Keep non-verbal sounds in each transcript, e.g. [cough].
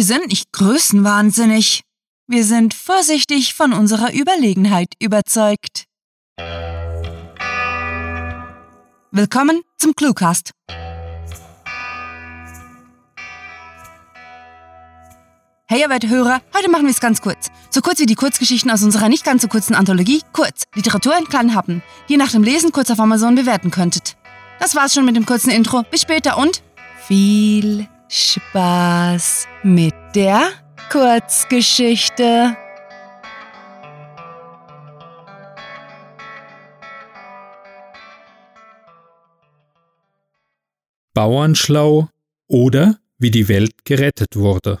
Wir sind nicht größenwahnsinnig. Wir sind vorsichtig von unserer Überlegenheit überzeugt. Willkommen zum Cluecast. Hey, ihr Hörer, heute machen wir es ganz kurz. So kurz wie die Kurzgeschichten aus unserer nicht ganz so kurzen Anthologie, kurz, Literatur in kleinen Happen, die ihr nach dem Lesen kurz auf Amazon bewerten könntet. Das war's schon mit dem kurzen Intro. Bis später und viel Spaß mit der Kurzgeschichte. Bauernschlau oder wie die Welt gerettet wurde.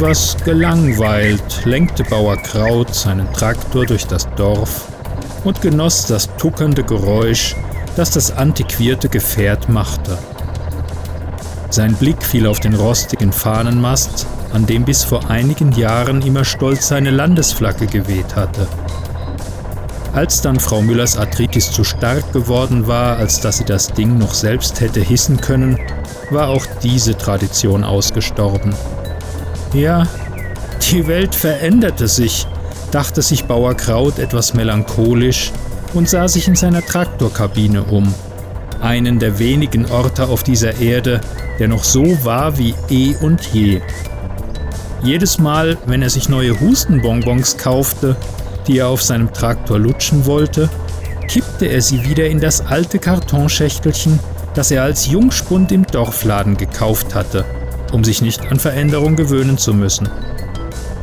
Etwas gelangweilt lenkte Bauer Kraut seinen Traktor durch das Dorf und genoss das tuckernde Geräusch, das das antiquierte Gefährt machte. Sein Blick fiel auf den rostigen Fahnenmast, an dem bis vor einigen Jahren immer stolz seine Landesflagge geweht hatte. Als dann Frau Müllers Arthritis zu stark geworden war, als dass sie das Ding noch selbst hätte hissen können, war auch diese Tradition ausgestorben. Ja, die Welt veränderte sich, dachte sich Bauer Kraut etwas melancholisch und sah sich in seiner Traktorkabine um. Einen der wenigen Orte auf dieser Erde, der noch so war wie eh und je. Jedes Mal, wenn er sich neue Hustenbonbons kaufte, die er auf seinem Traktor lutschen wollte, kippte er sie wieder in das alte Kartonschächtelchen, das er als Jungspund im Dorfladen gekauft hatte um sich nicht an Veränderung gewöhnen zu müssen.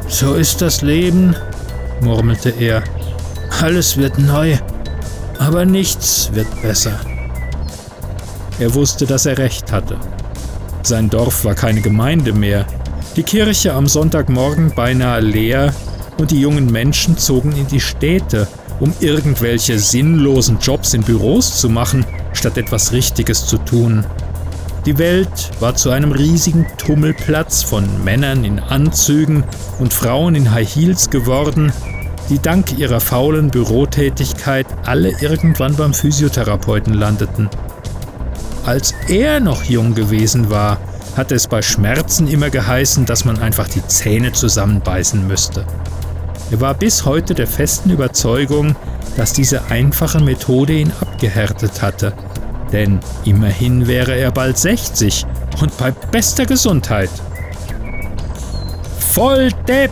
So ist das Leben, murmelte er. Alles wird neu, aber nichts wird besser. Er wusste, dass er recht hatte. Sein Dorf war keine Gemeinde mehr, die Kirche am Sonntagmorgen beinahe leer und die jungen Menschen zogen in die Städte, um irgendwelche sinnlosen Jobs in Büros zu machen, statt etwas Richtiges zu tun. Die Welt war zu einem riesigen Tummelplatz von Männern in Anzügen und Frauen in High Heels geworden, die dank ihrer faulen Bürotätigkeit alle irgendwann beim Physiotherapeuten landeten. Als er noch jung gewesen war, hatte es bei Schmerzen immer geheißen, dass man einfach die Zähne zusammenbeißen müsste. Er war bis heute der festen Überzeugung, dass diese einfache Methode ihn abgehärtet hatte denn immerhin wäre er bald 60 und bei bester Gesundheit. Voll Depp!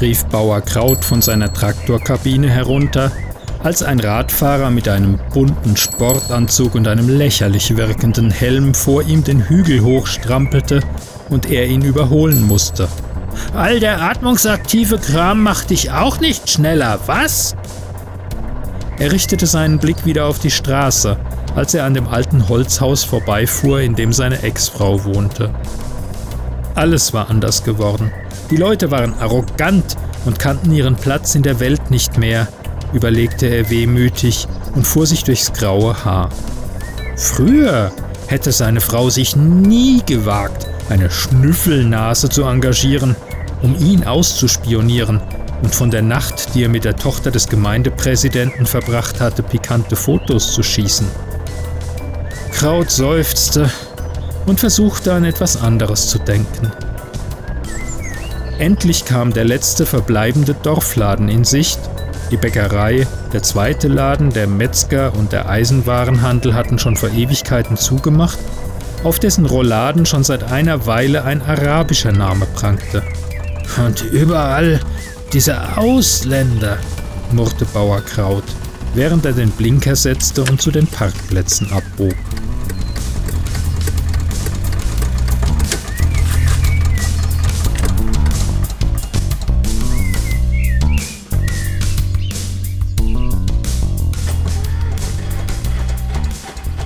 rief Bauer Kraut von seiner Traktorkabine herunter, als ein Radfahrer mit einem bunten Sportanzug und einem lächerlich wirkenden Helm vor ihm den Hügel hochstrampelte und er ihn überholen musste. All der atmungsaktive Kram macht dich auch nicht schneller, was? Er richtete seinen Blick wieder auf die Straße, als er an dem alten Holzhaus vorbeifuhr, in dem seine Ex-Frau wohnte. Alles war anders geworden. Die Leute waren arrogant und kannten ihren Platz in der Welt nicht mehr, überlegte er wehmütig und fuhr sich durchs graue Haar. Früher hätte seine Frau sich nie gewagt, eine Schnüffelnase zu engagieren, um ihn auszuspionieren und von der Nacht, die er mit der Tochter des Gemeindepräsidenten verbracht hatte, pikante Fotos zu schießen. Kraut seufzte und versuchte an etwas anderes zu denken. Endlich kam der letzte verbleibende Dorfladen in Sicht. Die Bäckerei, der zweite Laden, der Metzger und der Eisenwarenhandel hatten schon vor Ewigkeiten zugemacht, auf dessen Rolladen schon seit einer Weile ein arabischer Name prangte. Und überall diese Ausländer, murrte Bauer Kraut, während er den Blinker setzte und zu den Parkplätzen abbog.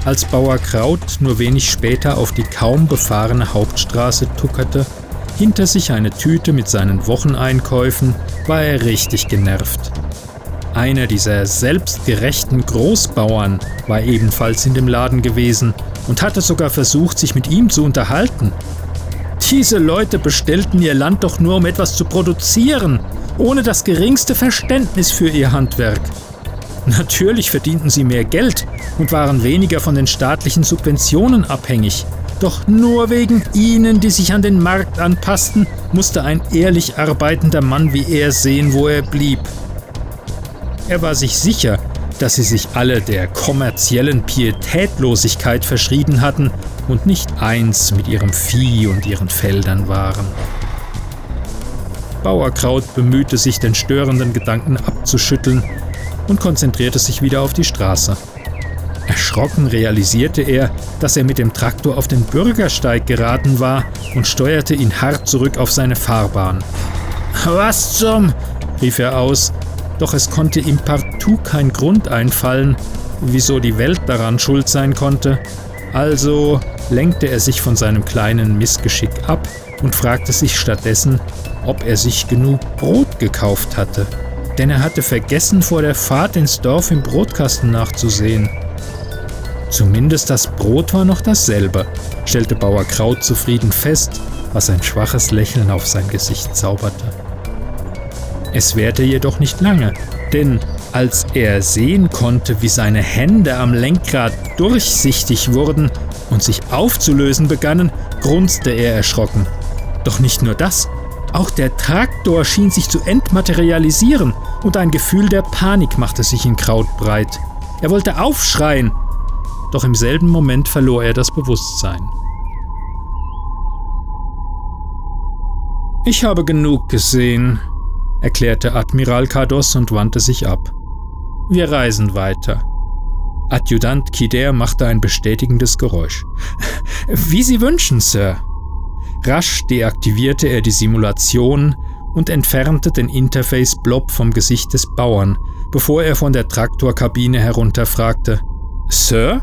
Als Bauer Kraut nur wenig später auf die kaum befahrene Hauptstraße tuckerte, hinter sich eine Tüte mit seinen Wocheneinkäufen, war er richtig genervt. Einer dieser selbstgerechten Großbauern war ebenfalls in dem Laden gewesen und hatte sogar versucht, sich mit ihm zu unterhalten. Diese Leute bestellten ihr Land doch nur, um etwas zu produzieren, ohne das geringste Verständnis für ihr Handwerk. Natürlich verdienten sie mehr Geld und waren weniger von den staatlichen Subventionen abhängig. Doch nur wegen ihnen, die sich an den Markt anpassten, musste ein ehrlich arbeitender Mann wie er sehen, wo er blieb. Er war sich sicher, dass sie sich alle der kommerziellen Pietätlosigkeit verschrieben hatten und nicht eins mit ihrem Vieh und ihren Feldern waren. Bauerkraut bemühte sich, den störenden Gedanken abzuschütteln und konzentrierte sich wieder auf die Straße. Erschrocken realisierte er, dass er mit dem Traktor auf den Bürgersteig geraten war und steuerte ihn hart zurück auf seine Fahrbahn. Was zum? rief er aus, doch es konnte ihm partout kein Grund einfallen, wieso die Welt daran schuld sein konnte. Also lenkte er sich von seinem kleinen Missgeschick ab und fragte sich stattdessen, ob er sich genug Brot gekauft hatte. Denn er hatte vergessen, vor der Fahrt ins Dorf im Brotkasten nachzusehen. Zumindest das Brot war noch dasselbe, stellte Bauer Kraut zufrieden fest, was ein schwaches Lächeln auf sein Gesicht zauberte. Es währte jedoch nicht lange, denn als er sehen konnte, wie seine Hände am Lenkrad durchsichtig wurden und sich aufzulösen begannen, grunzte er erschrocken. Doch nicht nur das, auch der Traktor schien sich zu entmaterialisieren und ein Gefühl der Panik machte sich in Kraut breit. Er wollte aufschreien, doch im selben Moment verlor er das Bewusstsein. Ich habe genug gesehen, erklärte Admiral Cardos und wandte sich ab. Wir reisen weiter. Adjutant Kider machte ein bestätigendes Geräusch. [laughs] Wie Sie wünschen, Sir. Rasch deaktivierte er die Simulation und entfernte den Interface-Blob vom Gesicht des Bauern, bevor er von der Traktorkabine herunter fragte: Sir?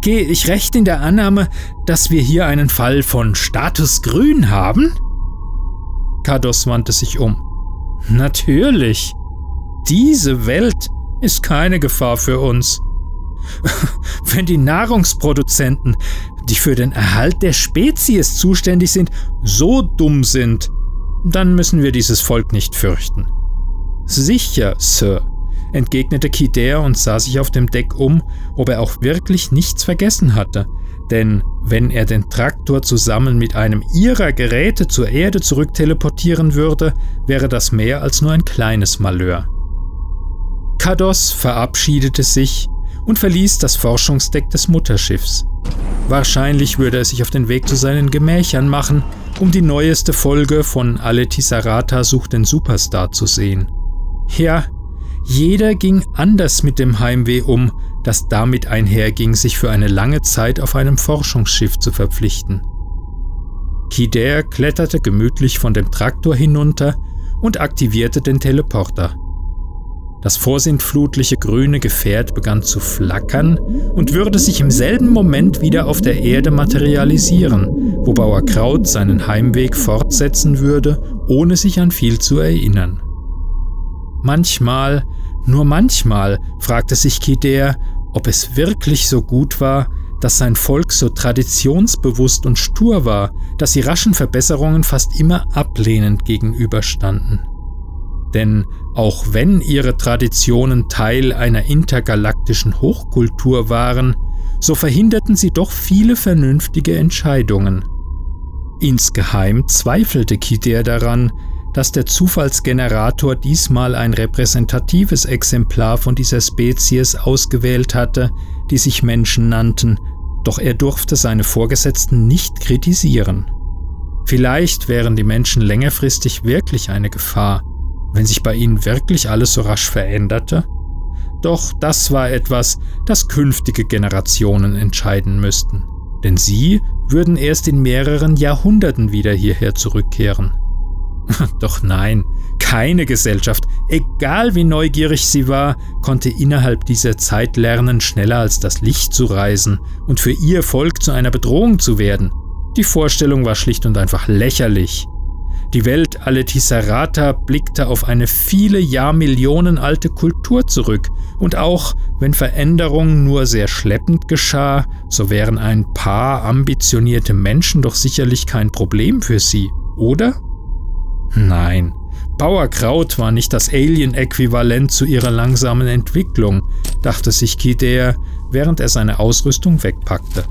Gehe ich recht in der Annahme, dass wir hier einen Fall von Status Grün haben? Kados wandte sich um. Natürlich. Diese Welt ist keine Gefahr für uns. [laughs] Wenn die Nahrungsproduzenten, die für den Erhalt der Spezies zuständig sind, so dumm sind, dann müssen wir dieses Volk nicht fürchten. Sicher, Sir, entgegnete Kider und sah sich auf dem Deck um, ob er auch wirklich nichts vergessen hatte. Denn wenn er den Traktor zusammen mit einem ihrer Geräte zur Erde zurückteleportieren würde, wäre das mehr als nur ein kleines Malheur. Kados verabschiedete sich und verließ das Forschungsdeck des Mutterschiffs. Wahrscheinlich würde er sich auf den Weg zu seinen Gemächern machen, um die neueste Folge von Aletisarata sucht den Superstar zu sehen. Ja, jeder ging anders mit dem Heimweh um, das damit einherging, sich für eine lange Zeit auf einem Forschungsschiff zu verpflichten. Kider kletterte gemütlich von dem Traktor hinunter und aktivierte den Teleporter. Das vorsintflutliche grüne Gefährt begann zu flackern und würde sich im selben Moment wieder auf der Erde materialisieren, wo Bauer Kraut seinen Heimweg fortsetzen würde, ohne sich an viel zu erinnern. Manchmal, nur manchmal, fragte sich Kider, ob es wirklich so gut war, dass sein Volk so traditionsbewusst und stur war, dass sie raschen Verbesserungen fast immer ablehnend gegenüberstanden. Denn auch wenn ihre Traditionen Teil einer intergalaktischen Hochkultur waren, so verhinderten sie doch viele vernünftige Entscheidungen. Insgeheim zweifelte Kider daran, dass der Zufallsgenerator diesmal ein repräsentatives Exemplar von dieser Spezies ausgewählt hatte, die sich Menschen nannten, doch er durfte seine Vorgesetzten nicht kritisieren. Vielleicht wären die Menschen längerfristig wirklich eine Gefahr, wenn sich bei ihnen wirklich alles so rasch veränderte? Doch das war etwas, das künftige Generationen entscheiden müssten, denn sie würden erst in mehreren Jahrhunderten wieder hierher zurückkehren. [laughs] Doch nein, keine Gesellschaft, egal wie neugierig sie war, konnte innerhalb dieser Zeit lernen, schneller als das Licht zu reisen und für ihr Volk zu einer Bedrohung zu werden. Die Vorstellung war schlicht und einfach lächerlich. Die Welt Aletisarata blickte auf eine viele Jahrmillionen alte Kultur zurück Und auch wenn Veränderung nur sehr schleppend geschah, so wären ein paar ambitionierte Menschen doch sicherlich kein Problem für sie, oder? Nein, Bauerkraut war nicht das Alien-Äquivalent zu ihrer langsamen Entwicklung, dachte sich Kidea, während er seine Ausrüstung wegpackte.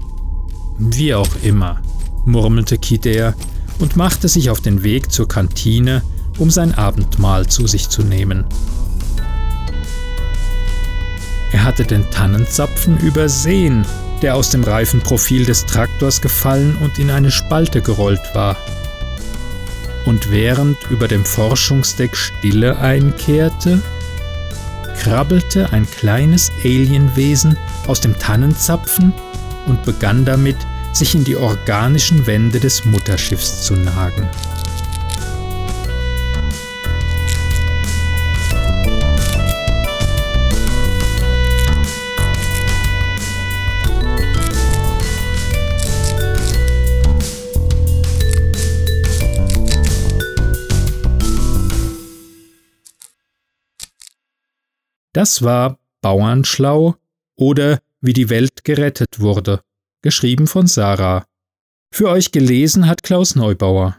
Wie auch immer, murmelte Kidea und machte sich auf den Weg zur Kantine, um sein Abendmahl zu sich zu nehmen. Er hatte den Tannenzapfen übersehen, der aus dem Reifenprofil des Traktors gefallen und in eine Spalte gerollt war. Und während über dem Forschungsdeck Stille einkehrte, krabbelte ein kleines Alienwesen aus dem Tannenzapfen und begann damit, sich in die organischen Wände des Mutterschiffs zu nagen. Das war Bauernschlau oder Wie die Welt gerettet wurde, geschrieben von Sarah. Für euch gelesen hat Klaus Neubauer.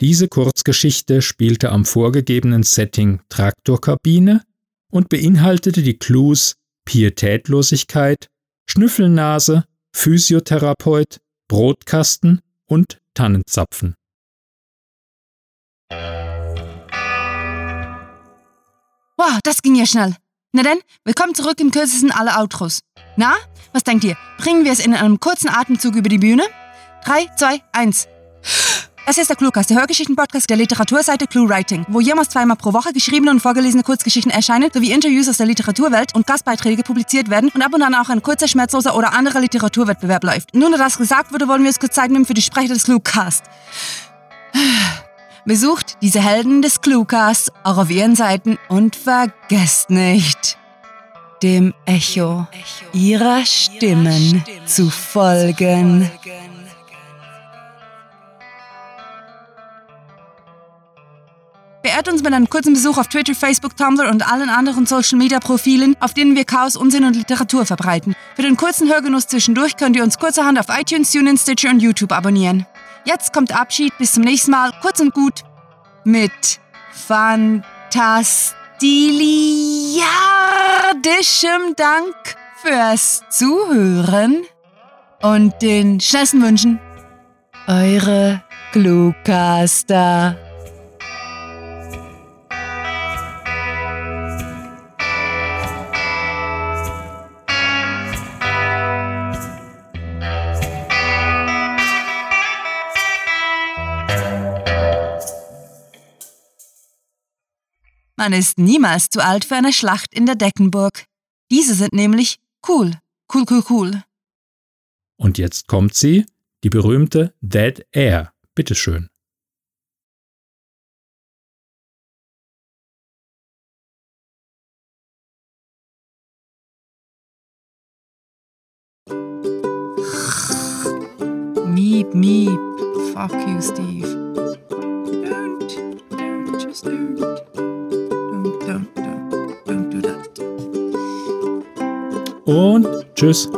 Diese Kurzgeschichte spielte am vorgegebenen Setting Traktorkabine und beinhaltete die Clues Pietätlosigkeit, Schnüffelnase, Physiotherapeut, Brotkasten und Tannenzapfen. Wow, das ging ja schnell. Na denn, willkommen zurück im kürzesten aller Outros. Na, was denkt ihr? Bringen wir es in einem kurzen Atemzug über die Bühne? 3, 2, 1. Das ist der Cluecast, der Hörgeschichten-Podcast der Literaturseite ClueWriting, wo jemals zweimal pro Woche geschriebene und vorgelesene Kurzgeschichten erscheinen, sowie Interviews aus der Literaturwelt und Gastbeiträge publiziert werden und ab und an auch ein kurzer, schmerzloser oder anderer Literaturwettbewerb läuft. Nun, da das gesagt wurde, wollen wir uns kurz Zeit nehmen für die Sprecher des Cluecast. Besucht diese Helden des Cluecasts auch auf ihren Seiten und vergesst nicht, dem Echo ihrer Stimmen zu folgen. Beehrt uns mit einem kurzen Besuch auf Twitter, Facebook, Tumblr und allen anderen Social Media Profilen, auf denen wir Chaos, Unsinn und Literatur verbreiten. Für den kurzen Hörgenuss zwischendurch könnt ihr uns kurzerhand auf iTunes, TuneIn, Stitcher und YouTube abonnieren. Jetzt kommt Abschied, bis zum nächsten Mal, kurz und gut, mit fantastiliardischem Dank fürs Zuhören und den schnellsten Wünschen. Eure Cluecaster. Man ist niemals zu alt für eine Schlacht in der Deckenburg. Diese sind nämlich cool, cool, cool, cool. Und jetzt kommt sie, die berühmte Dead Air. Bitteschön. Meep, meep. Fuck you, Steve. Und tschüss.